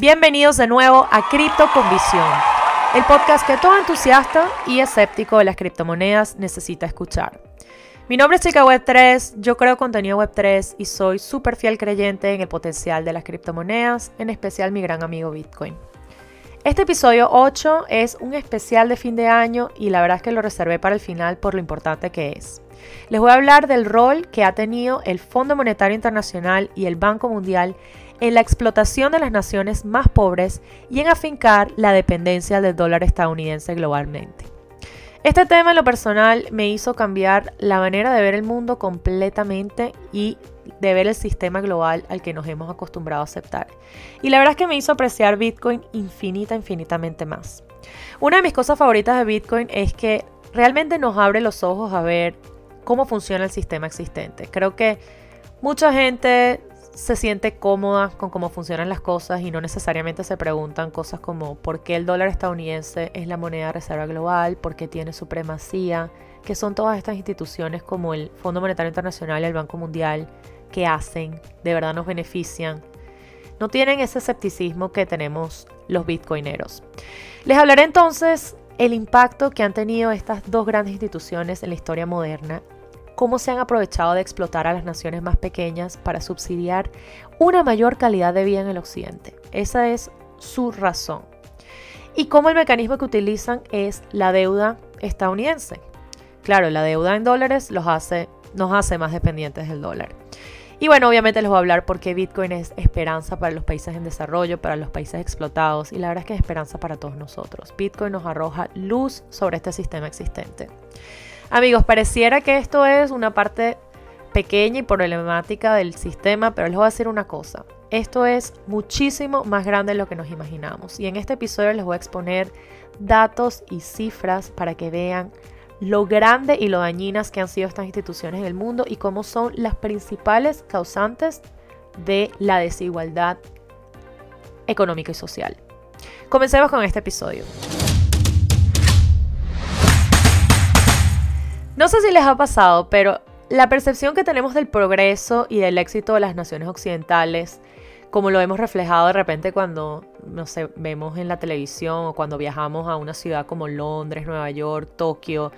Bienvenidos de nuevo a Cripto con Visión, el podcast que todo entusiasta y escéptico de las criptomonedas necesita escuchar. Mi nombre es Chica Web 3, yo creo contenido Web 3 y soy súper fiel creyente en el potencial de las criptomonedas, en especial mi gran amigo Bitcoin. Este episodio 8 es un especial de fin de año y la verdad es que lo reservé para el final por lo importante que es. Les voy a hablar del rol que ha tenido el Fondo Monetario Internacional y el Banco Mundial en la explotación de las naciones más pobres y en afincar la dependencia del dólar estadounidense globalmente. Este tema en lo personal me hizo cambiar la manera de ver el mundo completamente y de ver el sistema global al que nos hemos acostumbrado a aceptar. Y la verdad es que me hizo apreciar Bitcoin infinita, infinitamente más. Una de mis cosas favoritas de Bitcoin es que realmente nos abre los ojos a ver cómo funciona el sistema existente. Creo que mucha gente se siente cómoda con cómo funcionan las cosas y no necesariamente se preguntan cosas como por qué el dólar estadounidense es la moneda de reserva global, por qué tiene supremacía, que son todas estas instituciones como el Fondo Monetario Internacional y el Banco Mundial que hacen, de verdad nos benefician. No tienen ese escepticismo que tenemos los bitcoineros. Les hablaré entonces el impacto que han tenido estas dos grandes instituciones en la historia moderna cómo se han aprovechado de explotar a las naciones más pequeñas para subsidiar una mayor calidad de vida en el occidente. Esa es su razón. Y cómo el mecanismo que utilizan es la deuda estadounidense. Claro, la deuda en dólares los hace, nos hace más dependientes del dólar. Y bueno, obviamente les voy a hablar porque Bitcoin es esperanza para los países en desarrollo, para los países explotados y la verdad es que es esperanza para todos nosotros. Bitcoin nos arroja luz sobre este sistema existente. Amigos, pareciera que esto es una parte pequeña y problemática del sistema, pero les voy a decir una cosa. Esto es muchísimo más grande de lo que nos imaginamos. Y en este episodio les voy a exponer datos y cifras para que vean lo grande y lo dañinas que han sido estas instituciones en el mundo y cómo son las principales causantes de la desigualdad económica y social. Comencemos con este episodio. No sé si les ha pasado, pero la percepción que tenemos del progreso y del éxito de las naciones occidentales, como lo hemos reflejado de repente cuando, no sé, vemos en la televisión o cuando viajamos a una ciudad como Londres, Nueva York, Tokio,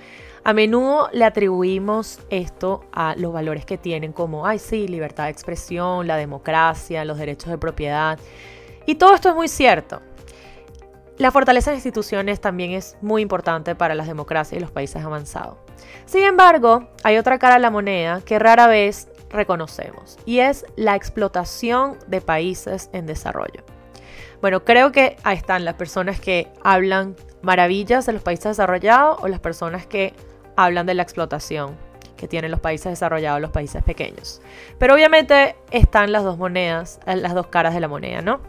a menudo le atribuimos esto a los valores que tienen como, ay sí, libertad de expresión, la democracia, los derechos de propiedad. Y todo esto es muy cierto. La fortaleza de instituciones también es muy importante para las democracias y los países avanzados. Sin embargo, hay otra cara a la moneda que rara vez reconocemos y es la explotación de países en desarrollo. Bueno, creo que ahí están las personas que hablan maravillas de los países desarrollados o las personas que hablan de la explotación que tienen los países desarrollados, los países pequeños. Pero obviamente están las dos monedas, las dos caras de la moneda, ¿no?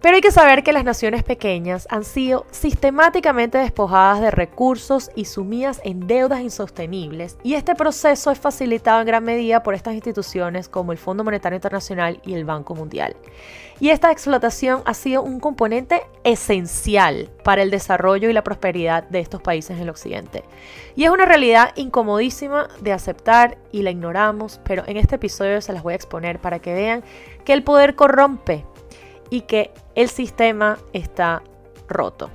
Pero hay que saber que las naciones pequeñas han sido sistemáticamente despojadas de recursos y sumidas en deudas insostenibles, y este proceso es facilitado en gran medida por estas instituciones como el Fondo Monetario Internacional y el Banco Mundial. Y esta explotación ha sido un componente esencial para el desarrollo y la prosperidad de estos países en el occidente. Y es una realidad incomodísima de aceptar y la ignoramos, pero en este episodio se las voy a exponer para que vean que el poder corrompe y que el sistema está roto.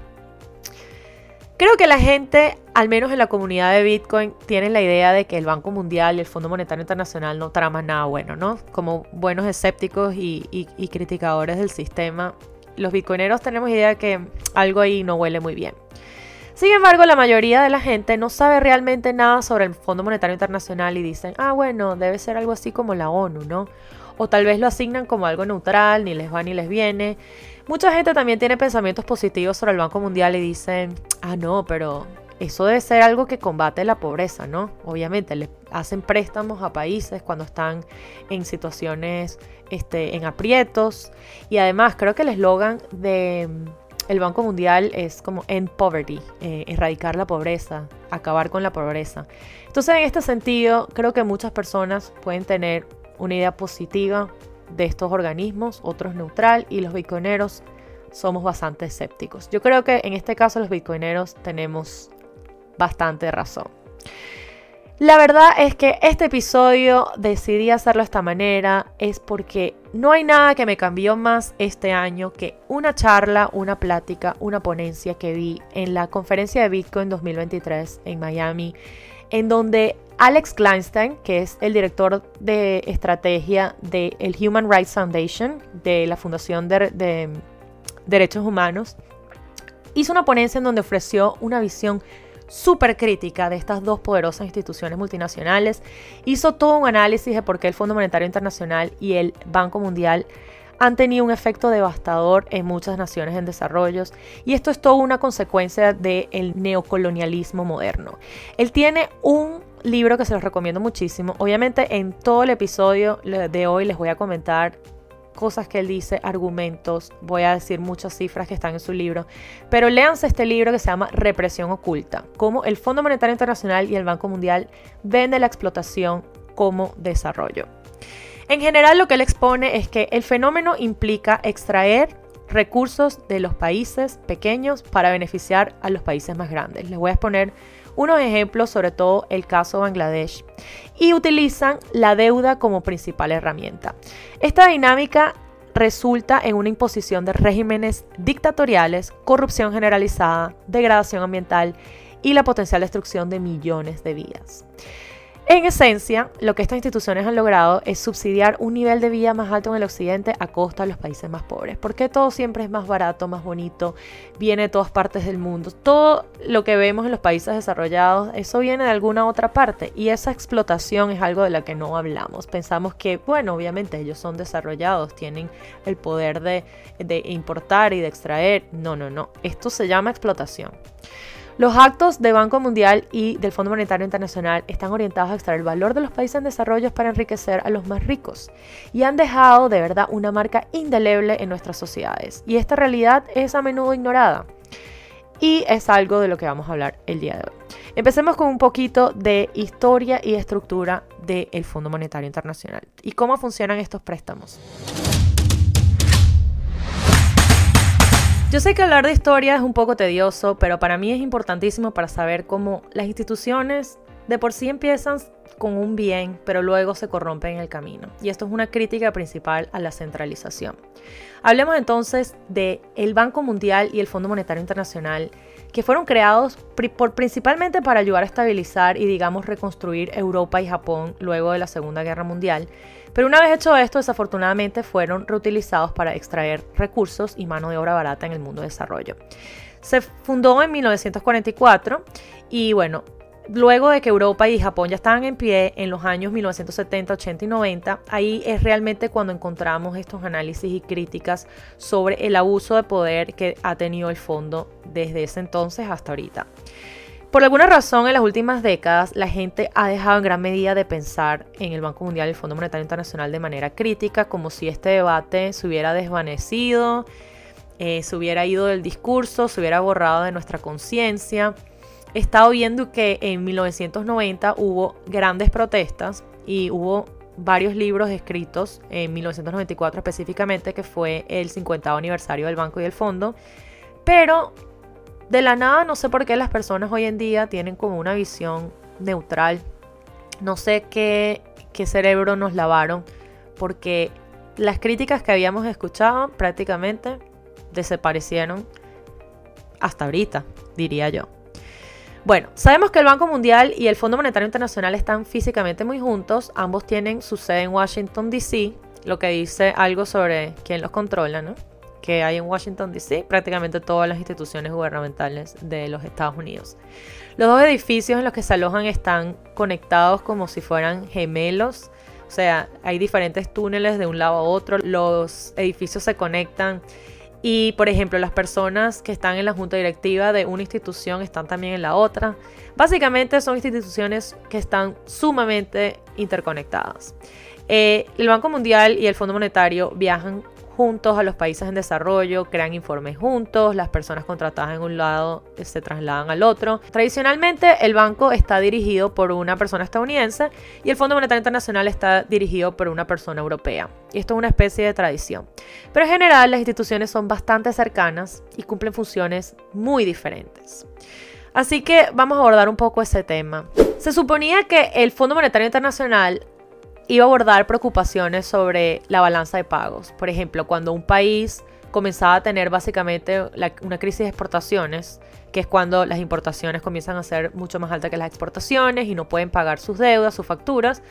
Creo que la gente, al menos en la comunidad de Bitcoin, tiene la idea de que el Banco Mundial y el Fondo Monetario Internacional no traman nada bueno, ¿no? Como buenos escépticos y, criticadores del sistema, los bitcoineros tenemos idea de que algo ahí no huele muy bien. Sin embargo, la mayoría de la gente no sabe realmente nada sobre el Fondo Monetario Internacional y dicen, ah, bueno, debe ser algo así como la ONU, ¿no? O tal vez lo asignan como algo neutral, ni les va ni les viene. Mucha gente también tiene pensamientos positivos sobre el Banco Mundial y dicen, ah, no, pero eso debe ser algo que combate la pobreza, ¿no? Obviamente, le hacen préstamos a países cuando están en situaciones, este, en aprietos. Y además, creo que el eslogan de mm, el Banco Mundial es como end poverty, eh, erradicar la pobreza, acabar con la pobreza. Entonces, en este sentido, creo que muchas personas pueden tener una idea positiva de estos organismos, otros neutral y los bitcoineros somos bastante escépticos. Yo creo que en este caso los bitcoineros tenemos bastante razón. La verdad es que este episodio decidí hacerlo de esta manera es porque no hay nada que me cambió más este año que una charla, una plática, una ponencia que vi en la conferencia de Bitcoin 2023 en Miami, en donde Alex Kleinstein, que es el director de estrategia del Human Rights Foundation, de la Fundación de, de Derechos Humanos, hizo una ponencia en donde ofreció una visión súper crítica de estas dos poderosas instituciones multinacionales, hizo todo un análisis de por qué el Fondo Monetario Internacional y el Banco Mundial han tenido un efecto devastador en muchas naciones en desarrollo y esto es todo una consecuencia del neocolonialismo moderno. Él tiene un libro que se los recomiendo muchísimo. Obviamente en todo el episodio de hoy les voy a comentar cosas que él dice, argumentos, voy a decir muchas cifras que están en su libro, pero léanse este libro que se llama Represión Oculta, cómo el Fondo Monetario Internacional y el Banco Mundial ven de la explotación como desarrollo. En general lo que él expone es que el fenómeno implica extraer recursos de los países pequeños para beneficiar a los países más grandes. Les voy a exponer unos ejemplos, sobre todo el caso Bangladesh, y utilizan la deuda como principal herramienta. Esta dinámica resulta en una imposición de regímenes dictatoriales, corrupción generalizada, degradación ambiental y la potencial destrucción de millones de vidas. En esencia, lo que estas instituciones han logrado es subsidiar un nivel de vida más alto en el occidente a costa de los países más pobres. Porque todo siempre es más barato, más bonito, viene de todas partes del mundo. Todo lo que vemos en los países desarrollados, eso viene de alguna otra parte. Y esa explotación es algo de la que no hablamos. Pensamos que, bueno, obviamente ellos son desarrollados, tienen el poder de, de importar y de extraer. No, no, no. Esto se llama explotación. Los actos del Banco Mundial y del Fondo Monetario Internacional están orientados a extraer el valor de los países en desarrollo para enriquecer a los más ricos y han dejado de verdad una marca indeleble en nuestras sociedades. Y esta realidad es a menudo ignorada. Y es algo de lo que vamos a hablar el día de hoy. Empecemos con un poquito de historia y estructura del Fondo Monetario Internacional y cómo funcionan estos préstamos. Yo sé que hablar de historia es un poco tedioso, pero para mí es importantísimo para saber cómo las instituciones de por sí empiezan con un bien, pero luego se corrompen en el camino. Y esto es una crítica principal a la centralización. Hablemos entonces de el Banco Mundial y el Fondo Monetario Internacional, que fueron creados por, principalmente para ayudar a estabilizar y digamos reconstruir Europa y Japón luego de la Segunda Guerra Mundial pero una vez hecho esto, desafortunadamente fueron reutilizados para extraer recursos y mano de obra barata en el mundo de desarrollo. Se fundó en 1944 y bueno, luego de que Europa y Japón ya estaban en pie en los años 1970, 80 y 90, ahí es realmente cuando encontramos estos análisis y críticas sobre el abuso de poder que ha tenido el fondo desde ese entonces hasta ahorita. Por alguna razón, en las últimas décadas, la gente ha dejado en gran medida de pensar en el Banco Mundial y el Fondo Monetario Internacional de manera crítica, como si este debate se hubiera desvanecido, eh, se hubiera ido del discurso, se hubiera borrado de nuestra conciencia. He estado viendo que en 1990 hubo grandes protestas y hubo varios libros escritos, en 1994 específicamente, que fue el 50 aniversario del Banco y del Fondo, pero de la nada, no sé por qué las personas hoy en día tienen como una visión neutral. No sé qué, qué cerebro nos lavaron, porque las críticas que habíamos escuchado prácticamente desaparecieron hasta ahorita, diría yo. Bueno, sabemos que el Banco Mundial y el Fondo Monetario Internacional están físicamente muy juntos, ambos tienen su sede en Washington, D.C., lo que dice algo sobre quién los controla, ¿no? Que hay en Washington, D.C., prácticamente todas las instituciones gubernamentales de los Estados Unidos. Los dos edificios en los que se alojan están conectados como si fueran gemelos, o sea, hay diferentes túneles de un lado a otro, los edificios se conectan y, por ejemplo, las personas que están en la junta directiva de una institución están también en la otra. Básicamente son instituciones que están sumamente interconectadas. Eh, el Banco Mundial y el Fondo Monetario viajan juntos a los países en desarrollo, crean informes juntos, las personas contratadas en un lado se trasladan al otro. Tradicionalmente el banco está dirigido por una persona estadounidense y el Fondo Monetario Internacional está dirigido por una persona europea. Y esto es una especie de tradición. Pero en general las instituciones son bastante cercanas y cumplen funciones muy diferentes. Así que vamos a abordar un poco ese tema. Se suponía que el Fondo Monetario Internacional iba a abordar preocupaciones sobre la balanza de pagos. Por ejemplo, cuando un país comenzaba a tener básicamente una crisis de exportaciones, que es cuando las importaciones comienzan a ser mucho más altas que las exportaciones y no pueden pagar sus deudas, sus facturas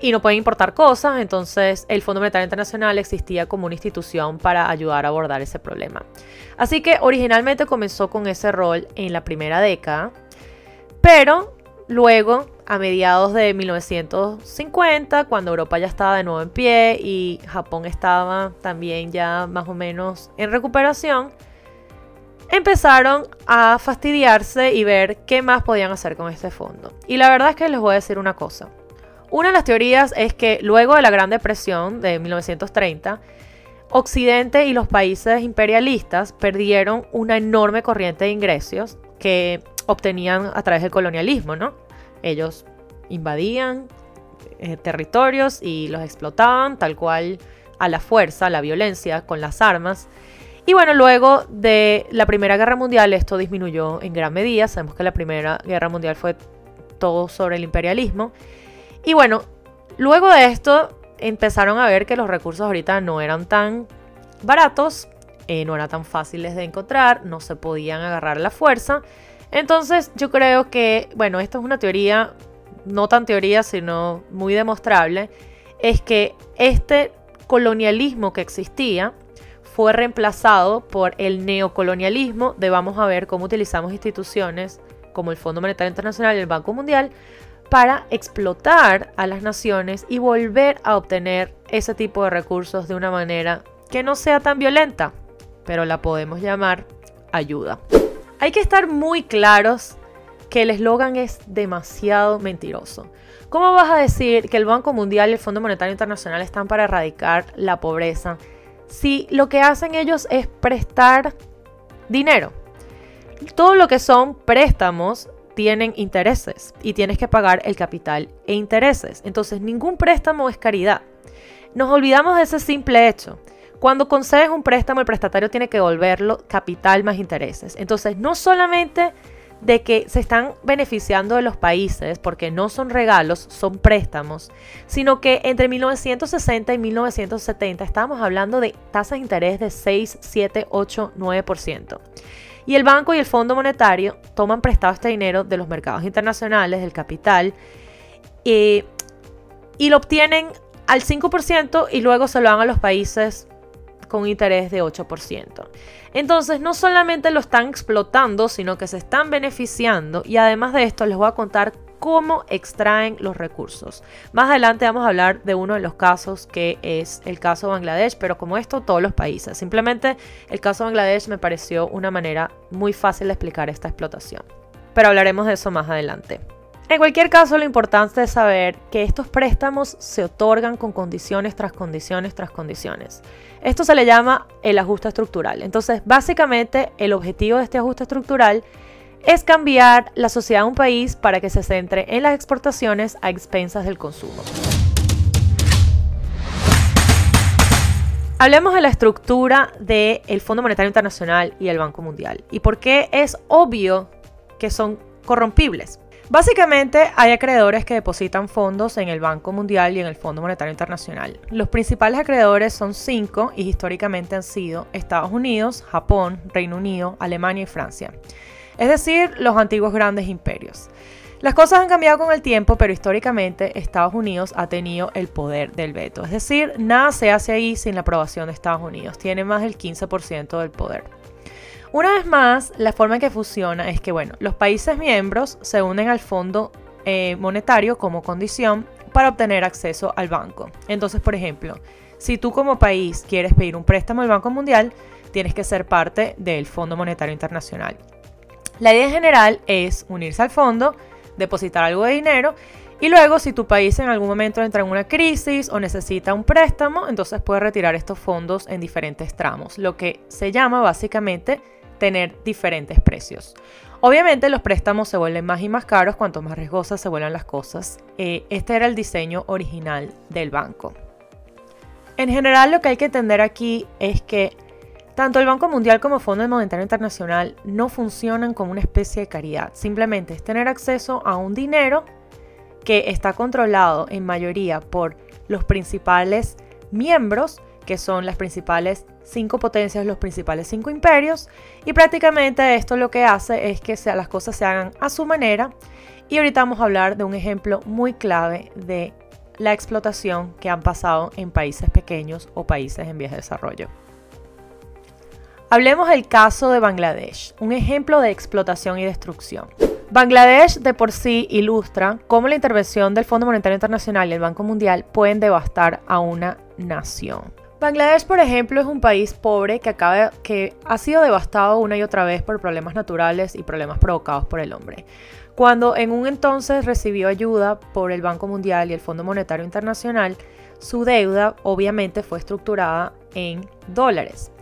y no pueden importar cosas, entonces el Fondo Monetario Internacional existía como una institución para ayudar a abordar ese problema. Así que originalmente comenzó con ese rol en la primera década, pero luego a mediados de 1950, cuando Europa ya estaba de nuevo en pie y Japón estaba también ya más o menos en recuperación, empezaron a fastidiarse y ver qué más podían hacer con este fondo. Y la verdad es que les voy a decir una cosa. Una de las teorías es que luego de la Gran Depresión de 1930, Occidente y los países imperialistas perdieron una enorme corriente de ingresos que obtenían a través del colonialismo, ¿no? Ellos invadían eh, territorios y los explotaban tal cual a la fuerza, a la violencia, con las armas. Y bueno, luego de la Primera Guerra Mundial esto disminuyó en gran medida. Sabemos que la Primera Guerra Mundial fue todo sobre el imperialismo. Y bueno, luego de esto empezaron a ver que los recursos ahorita no eran tan baratos, eh, no eran tan fáciles de encontrar, no se podían agarrar a la fuerza. Entonces yo creo que, bueno, esto es una teoría, no tan teoría, sino muy demostrable, es que este colonialismo que existía fue reemplazado por el neocolonialismo de vamos a ver cómo utilizamos instituciones como el Fondo Monetario Internacional y el Banco Mundial para explotar a las naciones y volver a obtener ese tipo de recursos de una manera que no sea tan violenta, pero la podemos llamar ayuda. Hay que estar muy claros que el eslogan es demasiado mentiroso. ¿Cómo vas a decir que el Banco Mundial y el Fondo Monetario Internacional están para erradicar la pobreza si lo que hacen ellos es prestar dinero? Todo lo que son préstamos tienen intereses y tienes que pagar el capital e intereses. Entonces ningún préstamo es caridad. Nos olvidamos de ese simple hecho. Cuando concedes un préstamo, el prestatario tiene que devolverlo capital más intereses. Entonces, no solamente de que se están beneficiando de los países, porque no son regalos, son préstamos, sino que entre 1960 y 1970 estábamos hablando de tasas de interés de 6, 7, 8, 9%. Y el banco y el Fondo Monetario toman prestado este dinero de los mercados internacionales, del capital, y lo obtienen al 5% y luego se lo dan a los países con interés de 8%. Entonces, no solamente lo están explotando, sino que se están beneficiando y además de esto les voy a contar cómo extraen los recursos. Más adelante vamos a hablar de uno de los casos que es el caso de Bangladesh, pero como esto todos los países. Simplemente el caso de Bangladesh me pareció una manera muy fácil de explicar esta explotación. Pero hablaremos de eso más adelante. En cualquier caso, lo importante es saber que estos préstamos se otorgan con condiciones tras condiciones tras condiciones. Esto se le llama el ajuste estructural. Entonces, básicamente, el objetivo de este ajuste estructural es cambiar la sociedad de un país para que se centre en las exportaciones a expensas del consumo. Hablemos de la estructura del Fondo Monetario Internacional y el Banco Mundial y por qué es obvio que son corrompibles. Básicamente hay acreedores que depositan fondos en el Banco Mundial y en el Fondo Monetario Internacional. Los principales acreedores son cinco y históricamente han sido Estados Unidos, Japón, Reino Unido, Alemania y Francia es decir, los antiguos grandes imperios. Las cosas han cambiado con el tiempo, pero históricamente Estados Unidos ha tenido el poder del veto. Es decir, nada se hace ahí sin la aprobación de Estados Unidos. Tiene más del 15% del poder. Una vez más, la forma en que funciona es que, bueno, los países miembros se unen al Fondo eh, Monetario como condición para obtener acceso al banco. Entonces, por ejemplo, si tú como país quieres pedir un préstamo al Banco Mundial, tienes que ser parte del Fondo Monetario Internacional. La idea general es unirse al fondo, depositar algo de dinero y luego si tu país en algún momento entra en una crisis o necesita un préstamo, entonces puedes retirar estos fondos en diferentes tramos, lo que se llama básicamente tener diferentes precios. Obviamente los préstamos se vuelven más y más caros cuanto más riesgosas se vuelven las cosas. Eh, este era el diseño original del banco. En general lo que hay que entender aquí es que Tanto el Banco Mundial como el Fondo Monetario Internacional no funcionan como una especie de caridad, simplemente es tener acceso a un dinero que está controlado en mayoría por los principales miembros, que son las principales cinco potencias, los principales cinco imperios, y prácticamente esto lo que hace es que las cosas se hagan a su manera. Y ahorita vamos a hablar de un ejemplo muy clave de la explotación que han pasado en países pequeños o países en vías de desarrollo. Hablemos del caso de Bangladesh, un ejemplo de explotación y destrucción. Bangladesh de por sí ilustra cómo la intervención del Fondo Monetario Internacional y el Banco Mundial pueden devastar a una nación. Bangladesh, por ejemplo, es un país pobre que, acaba, que ha sido devastado una y otra vez por problemas naturales y problemas provocados por el hombre. Cuando en un entonces recibió ayuda por el Banco Mundial y el Fondo Monetario Internacional, su deuda obviamente fue estructurada en dólares.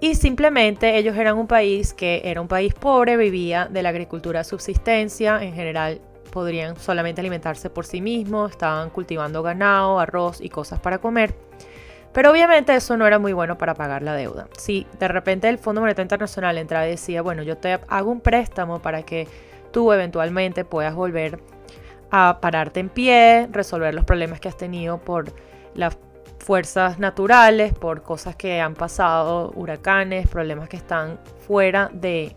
Y simplemente ellos eran un país que era un país pobre, vivía de la agricultura de subsistencia, en general podrían solamente alimentarse por sí mismos, estaban cultivando ganado, arroz y cosas para comer. Pero obviamente eso no era muy bueno para pagar la deuda. Si de repente el Fondo Monetario Internacional entraba y decía, bueno, yo te hago un préstamo para que tú eventualmente puedas volver a pararte en pie, resolver los problemas que has tenido por las fuerzas naturales, por cosas que han pasado, huracanes, problemas que están fuera de,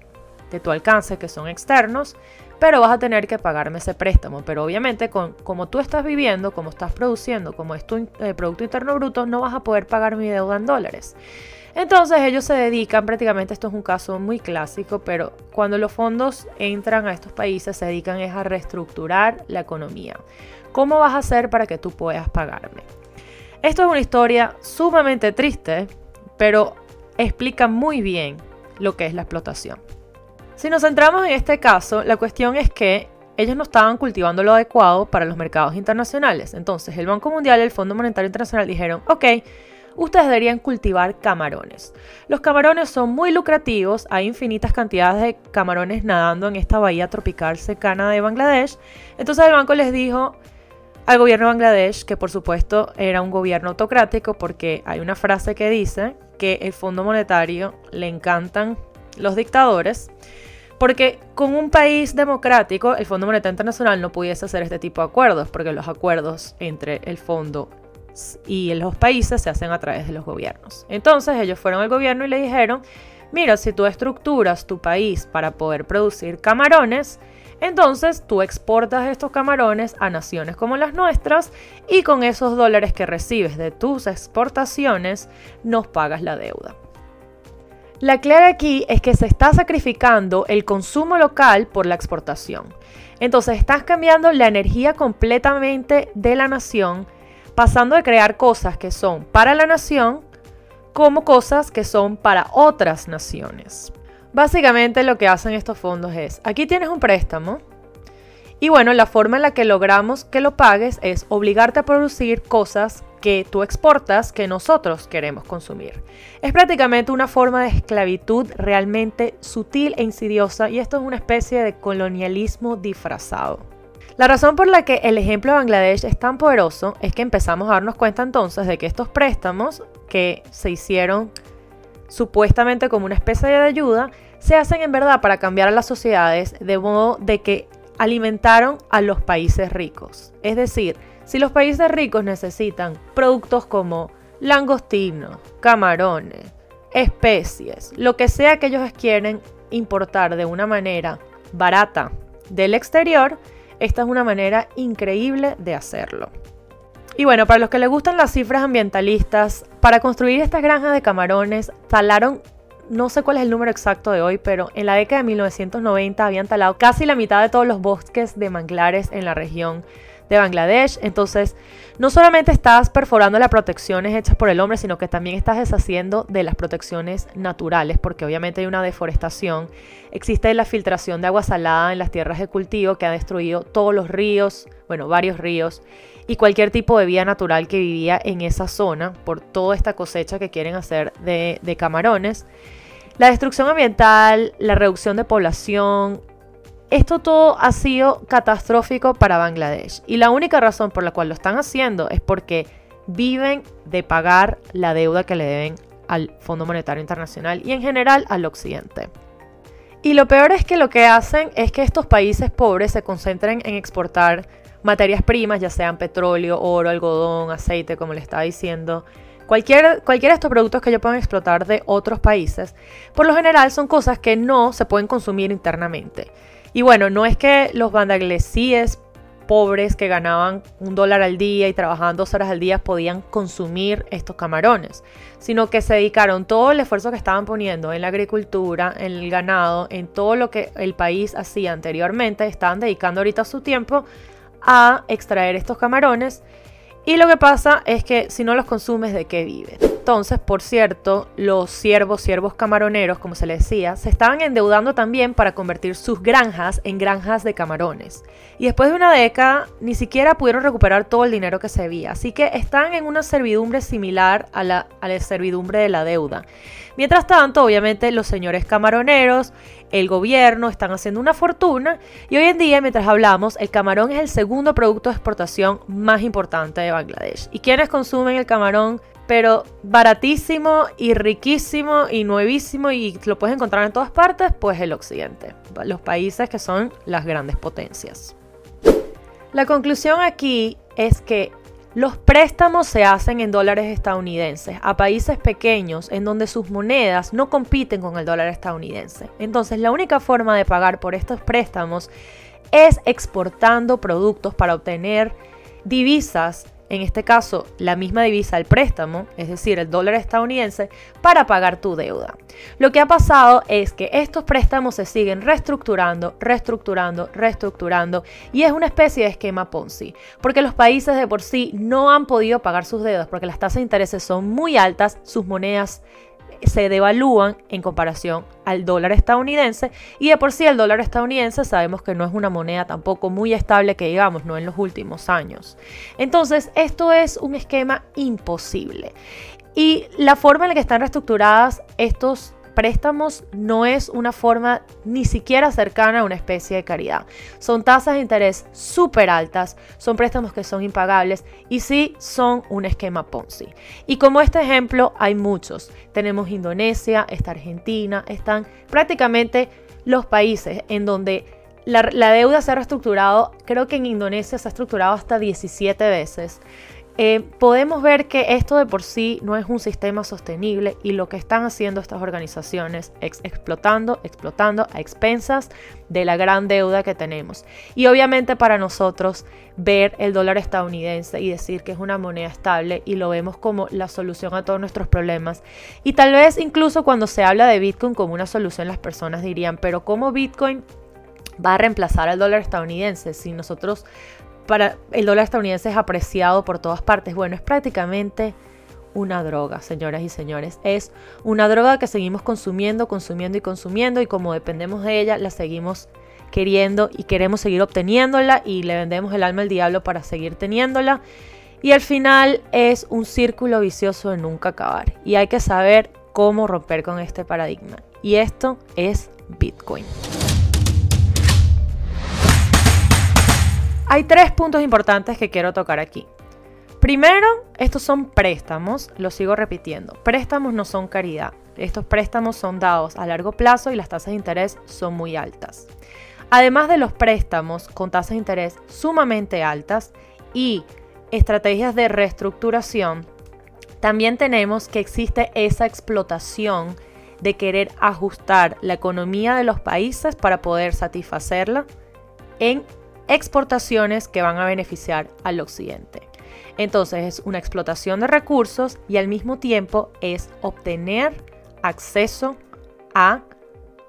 de tu alcance, que son externos, pero vas a tener que pagarme ese préstamo. Pero obviamente, con, como tú estás viviendo, como estás produciendo, como es tu eh, Producto Interno Bruto, no vas a poder pagar mi deuda en dólares. Entonces ellos se dedican, prácticamente esto es un caso muy clásico, pero cuando los fondos entran a estos países se dedican es a reestructurar la economía. ¿Cómo vas a hacer para que tú puedas pagarme? Esto es una historia sumamente triste, pero explica muy bien lo que es la explotación. Si nos centramos en este caso, la cuestión es que ellos no estaban cultivando lo adecuado para los mercados internacionales. Entonces el Banco Mundial y el Fondo Monetario Internacional dijeron, ok, ustedes deberían cultivar camarones. Los camarones son muy lucrativos, hay infinitas cantidades de camarones nadando en esta bahía tropical cercana de Bangladesh. Entonces el banco les dijo al gobierno de Bangladesh, que por supuesto era un gobierno autocrático, porque hay una frase que dice que el Fondo Monetario le encantan los dictadores. Porque con un país democrático, el Fondo Monetario Internacional no pudiese hacer este tipo de acuerdos, porque los acuerdos entre el fondo y los países se hacen a través de los gobiernos. Entonces ellos fueron al gobierno y le dijeron, mira, si tú estructuras tu país para poder producir camarones, entonces tú exportas estos camarones a naciones como las nuestras y con esos dólares que recibes de tus exportaciones nos pagas la deuda. La clave aquí es que se está sacrificando el consumo local por la exportación. Entonces estás cambiando la energía completamente de la nación, pasando de crear cosas que son para la nación como cosas que son para otras naciones. Básicamente lo que hacen estos fondos es, aquí tienes un préstamo, y bueno, la forma en la que logramos que lo pagues es obligarte a producir cosas que tú exportas que nosotros queremos consumir. Es prácticamente una forma de esclavitud realmente sutil e insidiosa y esto es una especie de colonialismo disfrazado. La razón por la que el ejemplo de Bangladesh es tan poderoso es que empezamos a darnos cuenta entonces de que estos préstamos que se hicieron supuestamente como una especie de ayuda, se hacen en verdad para cambiar a las sociedades de modo de que alimentaron a los países ricos. Es decir, si los países ricos necesitan productos como langostinos, camarones, especies, lo que sea que ellos quieren importar de una manera barata del exterior, esta es una manera increíble de hacerlo. Y bueno, para los que les gustan las cifras ambientalistas, para construir estas granjas de camarones talaron no sé cuál es el número exacto de hoy, pero en la década de 1990 habían talado casi la mitad de todos los bosques de manglares en la región de Bangladesh. Entonces, no solamente estás perforando las protecciones hechas por el hombre, sino que también estás deshaciendo de las protecciones naturales, porque obviamente hay una deforestación. Existe la filtración de agua salada en las tierras de cultivo que ha destruido todos los ríos, bueno, varios ríos, y cualquier tipo de vida natural que vivía en esa zona por toda esta cosecha que quieren hacer de, de camarones. La destrucción ambiental, la reducción de población, esto todo ha sido catastrófico para Bangladesh. Y la única razón por la cual lo están haciendo es porque viven de pagar la deuda que le deben al Fondo Monetario Internacional y en general al occidente. Y lo peor es que lo que hacen es que estos países pobres se concentren en exportar materias primas, ya sean petróleo, oro, algodón, aceite, como le estaba diciendo, Cualquier, cualquiera de estos productos que ellos puedan explotar de otros países, por lo general son cosas que no se pueden consumir internamente. Y bueno, no es que los bandaglesíes pobres que ganaban un dólar al día y trabajaban dos horas al día podían consumir estos camarones, sino que se dedicaron todo el esfuerzo que estaban poniendo en la agricultura, en el ganado, en todo lo que el país hacía anteriormente, estaban dedicando ahorita su tiempo a extraer estos camarones y lo que pasa es que si no los consumes, ¿de qué vives? Entonces, por cierto, los siervos, siervos camaroneros, como se les decía, se estaban endeudando también para convertir sus granjas en granjas de camarones. Y después de una década, ni siquiera pudieron recuperar todo el dinero que se debía. Así que están en una servidumbre similar a la, a la servidumbre de la deuda. Mientras tanto, obviamente, los señores camaroneros el gobierno están haciendo una fortuna y hoy en día, mientras hablamos, el camarón es el segundo producto de exportación más importante de Bangladesh. ¿Y quienes consumen el camarón? Pero baratísimo y riquísimo y nuevísimo y lo puedes encontrar en todas partes, pues el occidente, los países que son las grandes potencias. La conclusión aquí es que los préstamos se hacen en dólares estadounidenses a países pequeños en donde sus monedas no compiten con el dólar estadounidense. Entonces la única forma de pagar por estos préstamos es exportando productos para obtener divisas en este caso la misma divisa el préstamo, es decir, el dólar estadounidense, para pagar tu deuda. Lo que ha pasado es que estos préstamos se siguen reestructurando, reestructurando, reestructurando y es una especie de esquema Ponzi, porque los países de por sí no han podido pagar sus deudas porque las tasas de intereses son muy altas, sus monedas se devalúan en comparación al dólar estadounidense y de por sí el dólar estadounidense sabemos que no es una moneda tampoco muy estable que digamos, no en los últimos años. Entonces, esto es un esquema imposible. Y la forma en la que están reestructuradas estos préstamos no es una forma ni siquiera cercana a una especie de caridad. Son tasas de interés súper altas, son préstamos que son impagables y sí son un esquema Ponzi. Y como este ejemplo hay muchos. Tenemos Indonesia, está Argentina, están prácticamente los países en donde la, la deuda se ha reestructurado, creo que en Indonesia se ha estructurado hasta 17 veces. Eh, podemos ver que esto de por sí no es un sistema sostenible y lo que están haciendo estas organizaciones es explotando, explotando a expensas de la gran deuda que tenemos. Y obviamente para nosotros ver el dólar estadounidense y decir que es una moneda estable y lo vemos como la solución a todos nuestros problemas. Y tal vez incluso cuando se habla de Bitcoin como una solución las personas dirían, pero ¿cómo Bitcoin va a reemplazar al dólar estadounidense si nosotros el dólar estadounidense es apreciado por todas partes. Bueno, es prácticamente una droga, señoras y señores. Es una droga que seguimos consumiendo, consumiendo y consumiendo y como dependemos de ella, la seguimos queriendo y queremos seguir obteniéndola y le vendemos el alma al diablo para seguir teniéndola. Y al final es un círculo vicioso de nunca acabar. Y hay que saber cómo romper con este paradigma. Y esto es Bitcoin. Hay tres puntos importantes que quiero tocar aquí. Primero, estos son préstamos, lo sigo repitiendo. Préstamos no son caridad. Estos préstamos son dados a largo plazo y las tasas de interés son muy altas. Además de los préstamos con tasas de interés sumamente altas y estrategias de reestructuración, también tenemos que existe esa explotación de querer ajustar la economía de los países para poder satisfacerla en exportaciones que van a beneficiar al occidente. Entonces es una explotación de recursos y al mismo tiempo es obtener acceso a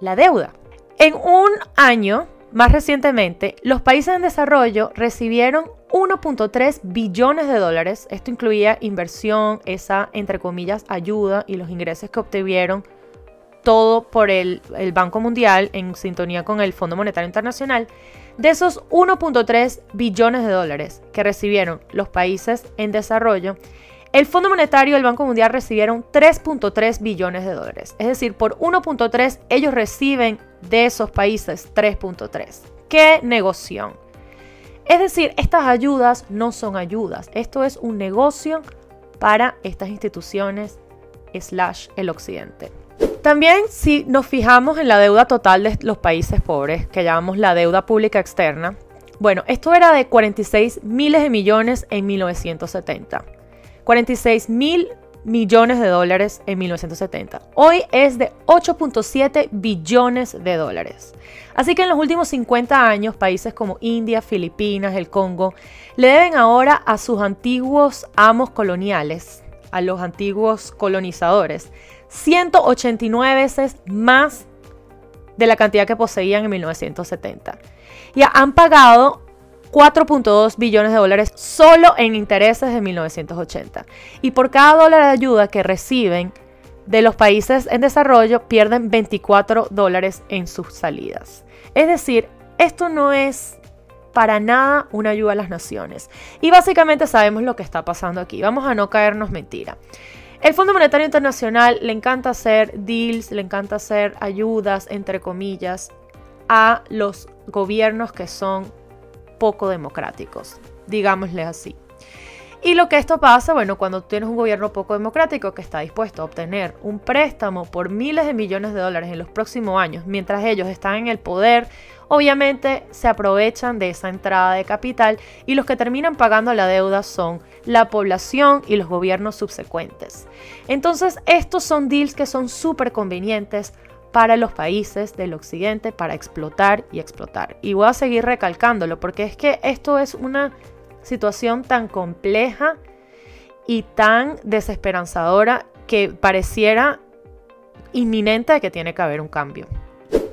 la deuda. En un año, más recientemente, los países en desarrollo recibieron 1.3 billones de dólares. Esto incluía inversión, esa, entre comillas, ayuda y los ingresos que obtuvieron todo por el, el Banco Mundial en sintonía con el Fondo Monetario Internacional de esos 1.3 billones de dólares que recibieron los países en desarrollo, el Fondo Monetario y el Banco Mundial recibieron 3.3 billones de dólares. Es decir, por 1.3 ellos reciben de esos países 3.3. ¡Qué negocio! Es decir, estas ayudas no son ayudas. Esto es un negocio para estas instituciones slash el occidente. También si nos fijamos en la deuda total de los países pobres, que llamamos la deuda pública externa, bueno, esto era de 46 miles de millones en 1970. 46 mil millones de dólares en 1970. Hoy es de 8.7 billones de dólares. Así que en los últimos 50 años, países como India, Filipinas, el Congo, le deben ahora a sus antiguos amos coloniales, a los antiguos colonizadores, 189 veces más de la cantidad que poseían en 1970. Y han pagado 4.2 billones de dólares solo en intereses de 1980. Y por cada dólar de ayuda que reciben de los países en desarrollo, pierden 24 dólares en sus salidas. Es decir, esto no es para nada una ayuda a las naciones. Y básicamente sabemos lo que está pasando aquí. Vamos a no caernos mentira. El Fondo Monetario Internacional le encanta hacer deals, le encanta hacer ayudas, entre comillas, a los gobiernos que son poco democráticos, digámosle así. Y lo que esto pasa, bueno, cuando tienes un gobierno poco democrático que está dispuesto a obtener un préstamo por miles de millones de dólares en los próximos años, mientras ellos están en el poder, obviamente se aprovechan de esa entrada de capital y los que terminan pagando la deuda son la población y los gobiernos subsecuentes. Entonces, estos son deals que son súper convenientes para los países del occidente para explotar y explotar. Y voy a seguir recalcándolo porque es que esto es una situación tan compleja y tan desesperanzadora que pareciera inminente que tiene que haber un cambio.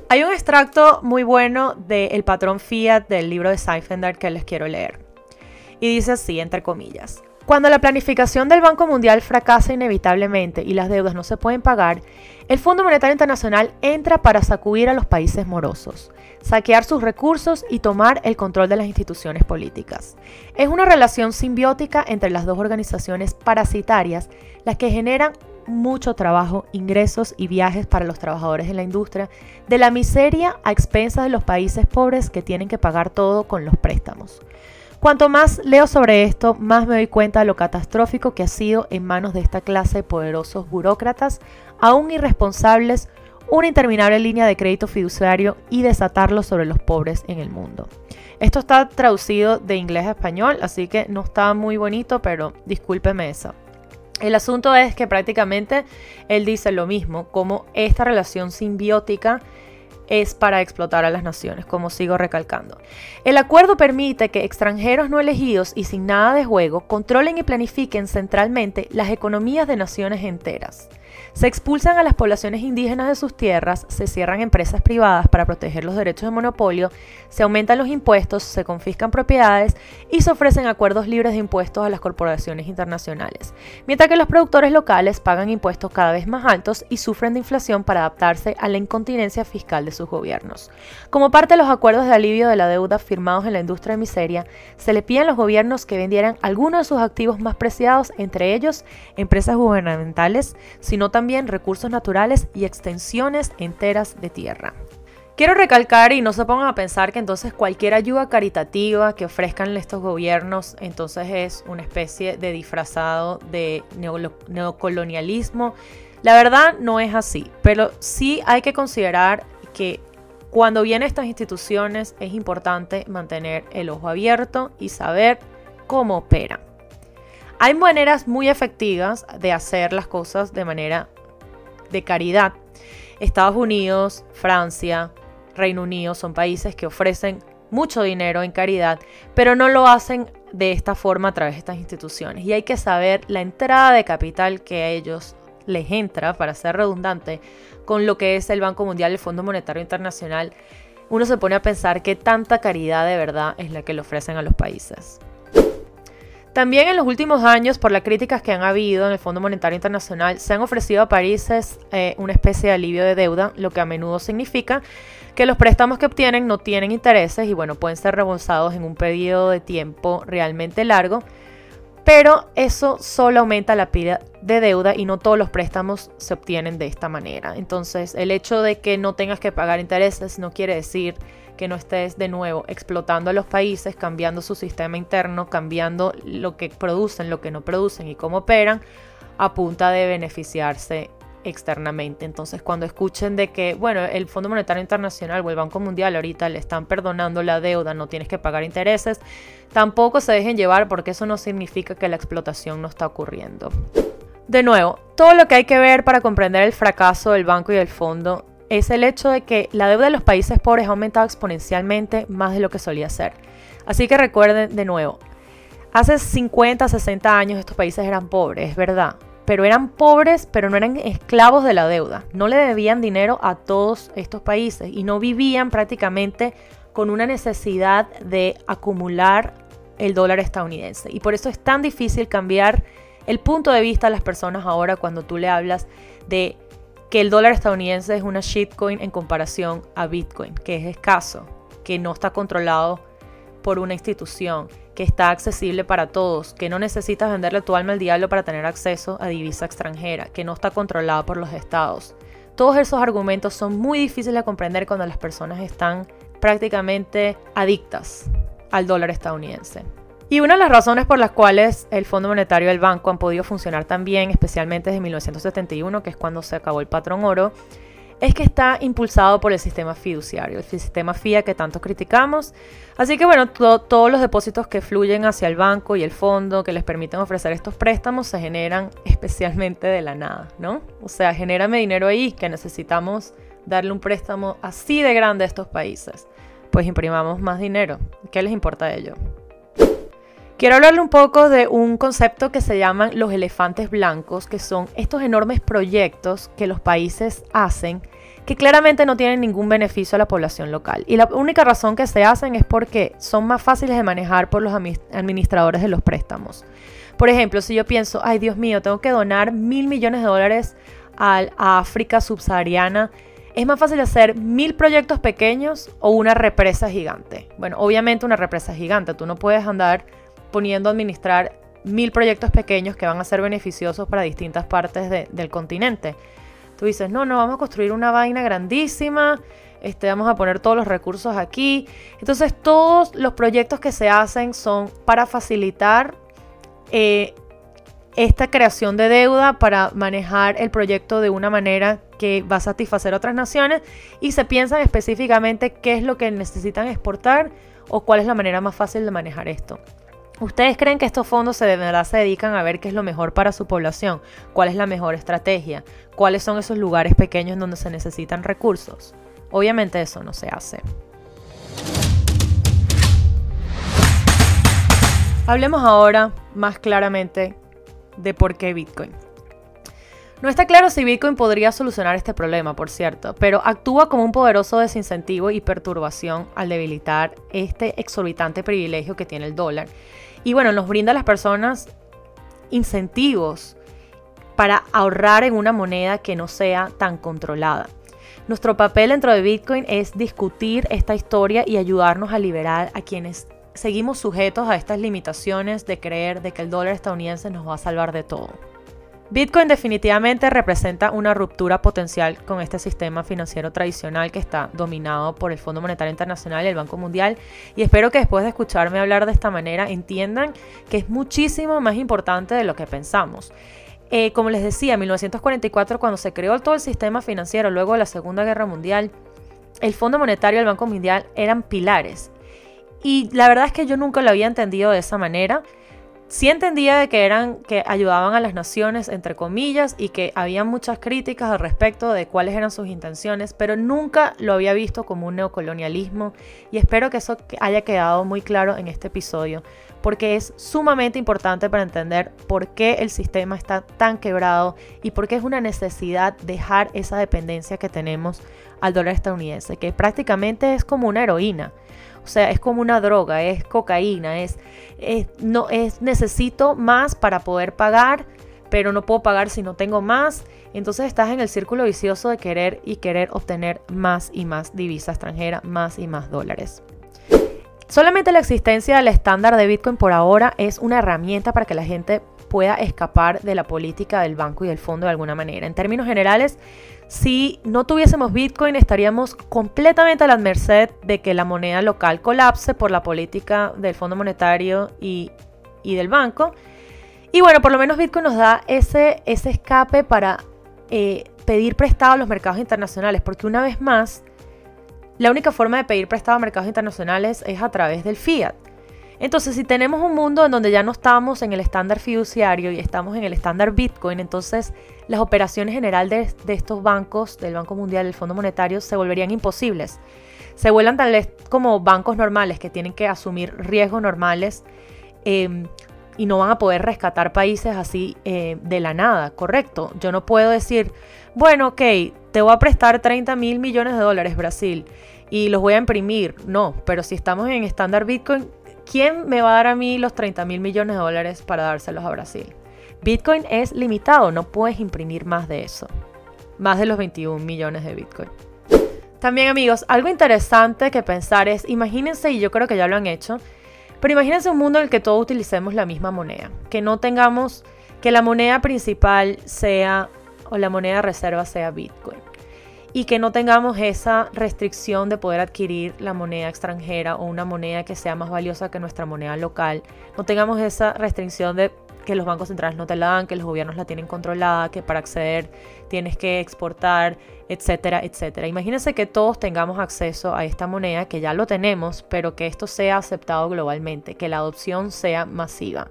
Hay un extracto muy bueno del El patrón Fiat del libro de Seifender que les quiero leer. Y dice así, entre comillas. Cuando la planificación del Banco Mundial fracasa inevitablemente y las deudas no se pueden pagar, el Fondo Monetario Internacional entra para sacudir a los países morosos, saquear sus recursos y tomar el control de las instituciones políticas. Es una relación simbiótica entre las dos organizaciones parasitarias las que generan mucho trabajo, ingresos y viajes para los trabajadores de la industria, de la miseria a expensas de los países pobres que tienen que pagar todo con los préstamos. Cuanto más leo sobre esto, más me doy cuenta de lo catastrófico que ha sido en manos de esta clase de poderosos burócratas, aún irresponsables, una interminable línea de crédito fiduciario y desatarlo sobre los pobres en el mundo. Esto está traducido de inglés a español, así que no está muy bonito, pero discúlpeme eso. El asunto es que prácticamente él dice lo mismo, como esta relación simbiótica es para explotar a las naciones, como sigo recalcando. El acuerdo permite que extranjeros no elegidos y sin nada de juego controlen y planifiquen centralmente las economías de naciones enteras. Se expulsan a las poblaciones indígenas de sus tierras, se cierran empresas privadas para proteger los derechos de monopolio, se aumentan los impuestos, se confiscan propiedades y se ofrecen acuerdos libres de impuestos a las corporaciones internacionales, mientras que los productores locales pagan impuestos cada vez más altos y sufren de inflación para adaptarse a la incontinencia fiscal de sus gobiernos. Como parte de los acuerdos de alivio de la deuda firmados en la industria de miseria, se le piden a los gobiernos que vendieran algunos de sus activos más preciados, entre ellos empresas gubernamentales, sino también recursos naturales y extensiones enteras de tierra. Quiero recalcar y no se pongan a pensar que entonces cualquier ayuda caritativa que ofrezcan estos gobiernos entonces es una especie de disfrazado de neocolonialismo. La verdad no es así, pero sí hay que considerar que cuando vienen estas instituciones es importante mantener el ojo abierto y saber cómo operan. Hay maneras muy efectivas de hacer las cosas de manera de caridad. Estados Unidos, Francia, Reino Unido son países que ofrecen mucho dinero en caridad, pero no lo hacen de esta forma a través de estas instituciones. Y hay que saber la entrada de capital que a ellos les entra, para ser redundante, con lo que es el Banco Mundial el Fondo Monetario Internacional. Uno se pone a pensar qué tanta caridad de verdad es la que le ofrecen a los países. También en los últimos años, por las críticas que han habido en el Fondo Monetario Internacional, se han ofrecido a países eh, una especie de alivio de deuda, lo que a menudo significa que los préstamos que obtienen no tienen intereses y bueno, pueden ser reembolsados en un periodo de tiempo realmente largo, pero eso solo aumenta la pila de deuda y no todos los préstamos se obtienen de esta manera. Entonces, el hecho de que no tengas que pagar intereses no quiere decir que no estés de nuevo explotando a los países, cambiando su sistema interno, cambiando lo que producen, lo que no producen y cómo operan, a punta de beneficiarse externamente. Entonces, cuando escuchen de que, bueno, el Fondo Monetario Internacional o el Banco Mundial ahorita le están perdonando la deuda, no tienes que pagar intereses, tampoco se dejen llevar porque eso no significa que la explotación no está ocurriendo. De nuevo, todo lo que hay que ver para comprender el fracaso del banco y del fondo es el hecho de que la deuda de los países pobres ha aumentado exponencialmente más de lo que solía ser. Así que recuerden de nuevo, hace 50, 60 años estos países eran pobres, es verdad, pero eran pobres, pero no eran esclavos de la deuda. No le debían dinero a todos estos países y no vivían prácticamente con una necesidad de acumular el dólar estadounidense. Y por eso es tan difícil cambiar el punto de vista de las personas ahora cuando tú le hablas de que el dólar estadounidense es una shitcoin en comparación a Bitcoin, que es escaso, que no está controlado por una institución, que está accesible para todos, que no necesitas venderle tu alma al diablo para tener acceso a divisa extranjera, que no está controlado por los estados. Todos esos argumentos son muy difíciles de comprender cuando las personas están prácticamente adictas al dólar estadounidense. Y una de las razones por las cuales el Fondo Monetario y el banco han podido funcionar tan bien, especialmente desde 1971, que es cuando se acabó el patrón oro, es que está impulsado por el sistema fiduciario, el sistema FIA que tanto criticamos. Así que bueno, todos los depósitos que fluyen hacia el banco y el fondo que les permiten ofrecer estos préstamos se generan especialmente de la nada, ¿no? O sea, genérame dinero ahí que necesitamos darle un préstamo así de grande a estos países. Pues imprimamos más dinero. ¿Qué les importa a ello? Quiero hablarle un poco de un concepto que se llaman los elefantes blancos, que son estos enormes proyectos que los países hacen que claramente no tienen ningún beneficio a la población local. Y la única razón que se hacen es porque son más fáciles de manejar por los administradores de los préstamos. Por ejemplo, si yo pienso, ay Dios mío, tengo que donar mil millones de dólares a África subsahariana, es más fácil hacer mil proyectos pequeños o una represa gigante. Bueno, obviamente una represa gigante, tú no puedes andar poniendo a administrar mil proyectos pequeños que van a ser beneficiosos para distintas partes del continente. Tú dices, no, no, vamos a construir una vaina grandísima, este, vamos a poner todos los recursos aquí. Entonces todos los proyectos que se hacen son para facilitar eh, esta creación de deuda, para manejar el proyecto de una manera que va a satisfacer a otras naciones y se piensan específicamente qué es lo que necesitan exportar o cuál es la manera más fácil de manejar esto. ¿Ustedes creen que estos fondos se de verdad se dedican a ver qué es lo mejor para su población? ¿Cuál es la mejor estrategia? ¿Cuáles son esos lugares pequeños donde se necesitan recursos? Obviamente eso no se hace. Hablemos ahora más claramente de por qué Bitcoin. No está claro si Bitcoin podría solucionar este problema, por cierto, pero actúa como un poderoso desincentivo y perturbación al debilitar este exorbitante privilegio que tiene el dólar y bueno, nos brinda a las personas incentivos para ahorrar en una moneda que no sea tan controlada. Nuestro papel dentro de Bitcoin es discutir esta historia y ayudarnos a liberar a quienes seguimos sujetos a estas limitaciones de creer de que el dólar estadounidense nos va a salvar de todo. Bitcoin definitivamente representa una ruptura potencial con este sistema financiero tradicional que está dominado por el Fondo Monetario Internacional y el Banco Mundial y espero que después de escucharme hablar de esta manera entiendan que es muchísimo más importante de lo que pensamos. Eh, como les decía, en 1944 cuando se creó todo el sistema financiero luego de la Segunda Guerra Mundial, el Fondo Monetario y el Banco Mundial eran pilares. Y la verdad es que yo nunca lo había entendido de esa manera sí entendía de que eran que ayudaban a las naciones entre comillas y que había muchas críticas al respecto de cuáles eran sus intenciones, pero nunca lo había visto como un neocolonialismo y espero que eso haya quedado muy claro en este episodio, porque es sumamente importante para entender por qué el sistema está tan quebrado y por qué es una necesidad dejar esa dependencia que tenemos al dólar estadounidense, que prácticamente es como una heroína. O sea, es como una droga, es cocaína, es, no, es necesito más para poder pagar, pero no puedo pagar si no tengo más. Entonces estás en el círculo vicioso de querer y querer obtener más y más divisa extranjera, más y más dólares. Solamente la existencia del estándar de Bitcoin por ahora es una herramienta para que la gente pueda escapar de la política del banco y del fondo de alguna manera. En términos generales, si no tuviésemos Bitcoin, estaríamos completamente a la merced de que la moneda local colapse por la política del Fondo Monetario y, del banco. Y bueno, por lo menos Bitcoin nos da ese, escape para eh, pedir prestado a los mercados internacionales, porque una vez más, la única forma de pedir prestado a mercados internacionales es a través del fiat. Entonces, si tenemos un mundo en donde ya no estamos en el estándar fiduciario y estamos en el estándar Bitcoin, entonces las operaciones general de, estos bancos, del Banco Mundial, del Fondo Monetario, se volverían imposibles. Se vuelvan tal vez como bancos normales que tienen que asumir riesgos normales em, y no van a poder rescatar países así eh, de la nada, ¿correcto? Yo no puedo decir, bueno, ok, te voy a prestar 30 mil millones de dólares Brasil y los voy a imprimir. No, pero si estamos en estándar Bitcoin, ¿quién me va a dar a mí los 30 mil millones de dólares para dárselos a Brasil? Bitcoin es limitado, no puedes imprimir más de eso. Más de los 21 millones de Bitcoin. También amigos, algo interesante que pensar es, imagínense, y yo creo que ya lo han hecho, pero imagínense un mundo en el que todos utilicemos la misma moneda, que no tengamos, que la moneda principal sea, o la moneda reserva sea Bitcoin y que no tengamos esa restricción de poder adquirir la moneda extranjera o una moneda que sea más valiosa que nuestra moneda local. No tengamos esa restricción de que los bancos centrales no te la dan, que los gobiernos la tienen controlada, que para acceder tienes que exportar, etcétera, etcétera. Imagínense que todos tengamos acceso a esta moneda, que ya lo tenemos, pero que esto sea aceptado globalmente, que la adopción sea masiva.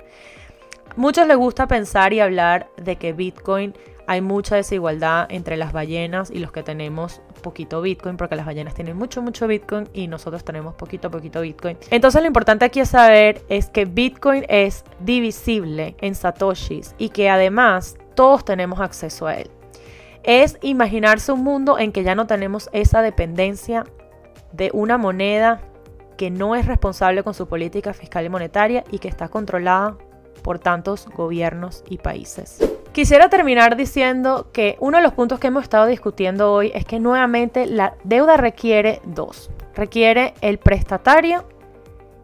Muchos les gusta pensar y hablar de que Bitcoin hay mucha desigualdad entre las ballenas y los que tenemos poquito Bitcoin, porque las ballenas tienen mucho, mucho Bitcoin y nosotros tenemos poquito, poquito Bitcoin. Entonces lo importante aquí es saber es que Bitcoin es divisible en satoshis y que además todos tenemos acceso a él. Es imaginarse un mundo en que ya no tenemos esa dependencia de una moneda que no es responsable con su política fiscal y monetaria y que está controlada por tantos gobiernos y países. Quisiera terminar diciendo que uno de los puntos que hemos estado discutiendo hoy es que nuevamente la deuda requiere dos. Requiere el prestatario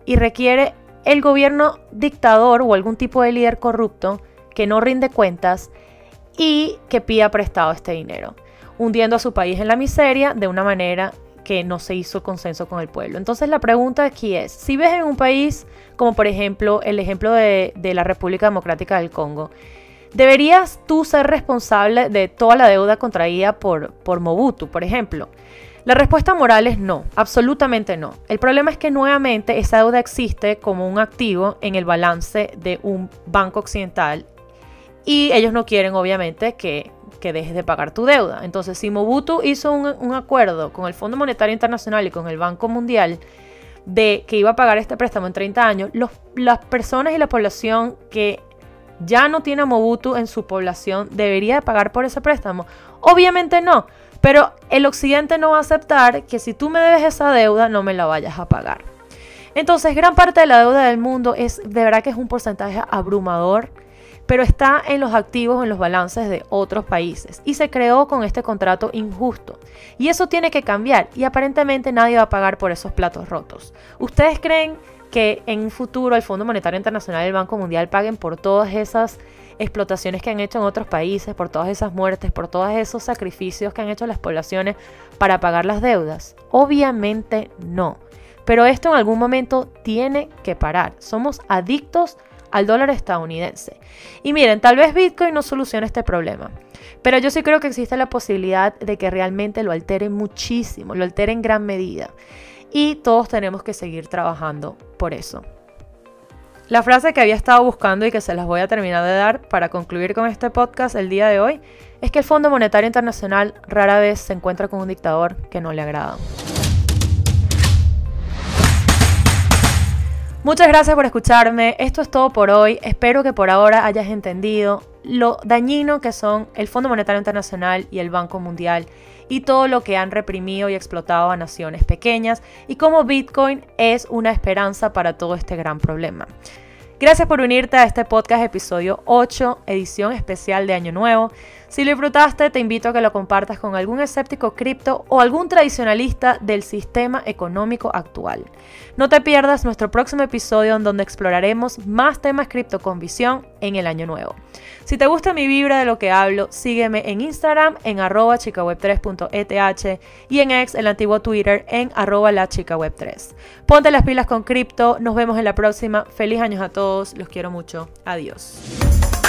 y requiere el gobierno dictador o algún tipo de líder corrupto que no rinde cuentas y que pida prestado este dinero, hundiendo a su país en la miseria de una manera que no se hizo consenso con el pueblo. Entonces la pregunta aquí es, si ves en un país como por ejemplo el ejemplo de, de la República Democrática del Congo, ¿Deberías tú ser responsable de toda la deuda contraída por, por Mobutu, por ejemplo? La respuesta moral es no, absolutamente no. El problema es que nuevamente esa deuda existe como un activo en el balance de un banco occidental y ellos no quieren obviamente que, que dejes de pagar tu deuda. Entonces, si Mobutu hizo un, un acuerdo con el Fondo Monetario Internacional y con el Banco Mundial, de que iba a pagar este préstamo en 30 años, las personas y la población que ya no tiene Mobutu en su población, ¿debería pagar por ese préstamo? Obviamente no, pero el occidente no va a aceptar que si tú me debes esa deuda, no me la vayas a pagar. Entonces, gran parte de la deuda del mundo es, de verdad que es un porcentaje abrumador, pero está en los activos, en los balances de otros países. Y se creó con este contrato injusto. Y eso tiene que cambiar. Y aparentemente nadie va a pagar por esos platos rotos. ¿Ustedes creen que en un futuro el Fondo Monetario Internacional y el Banco Mundial paguen por todas esas explotaciones que han hecho en otros países, por todas esas muertes, por todos esos sacrificios que han hecho las poblaciones para pagar las deudas? Obviamente no. Pero esto en algún momento tiene que parar. Somos adictos al dólar estadounidense. Y miren, tal vez Bitcoin no solucione este problema. Pero yo sí creo que existe la posibilidad de que realmente lo altere muchísimo, lo altere en gran medida y todos tenemos que seguir trabajando por eso. La frase que había estado buscando y que se las voy a terminar de dar para concluir con este podcast el día de hoy es que el Fondo Monetario Internacional rara vez se encuentra con un dictador que no le agrada. Muchas gracias por escucharme. Esto es todo por hoy. Espero que por ahora hayas entendido lo dañino que son el Fondo Monetario Internacional y el Banco Mundial y todo lo que han reprimido y explotado a naciones pequeñas y cómo Bitcoin es una esperanza para todo este gran problema. Gracias por unirte a este podcast episodio 8, edición especial de Año Nuevo. Si lo disfrutaste, te invito a que lo compartas con algún escéptico cripto o algún tradicionalista del sistema económico actual. No te pierdas nuestro próximo episodio en donde exploraremos más temas cripto con visión en el año nuevo. Si te gusta mi vibra de lo que hablo, sígueme en Instagram en arroba chicaweb3.eth y en ex, el antiguo Twitter, en arroba la chicaweb3. Ponte las pilas con cripto, nos vemos en la próxima. Feliz años a todos, los quiero mucho. Adiós.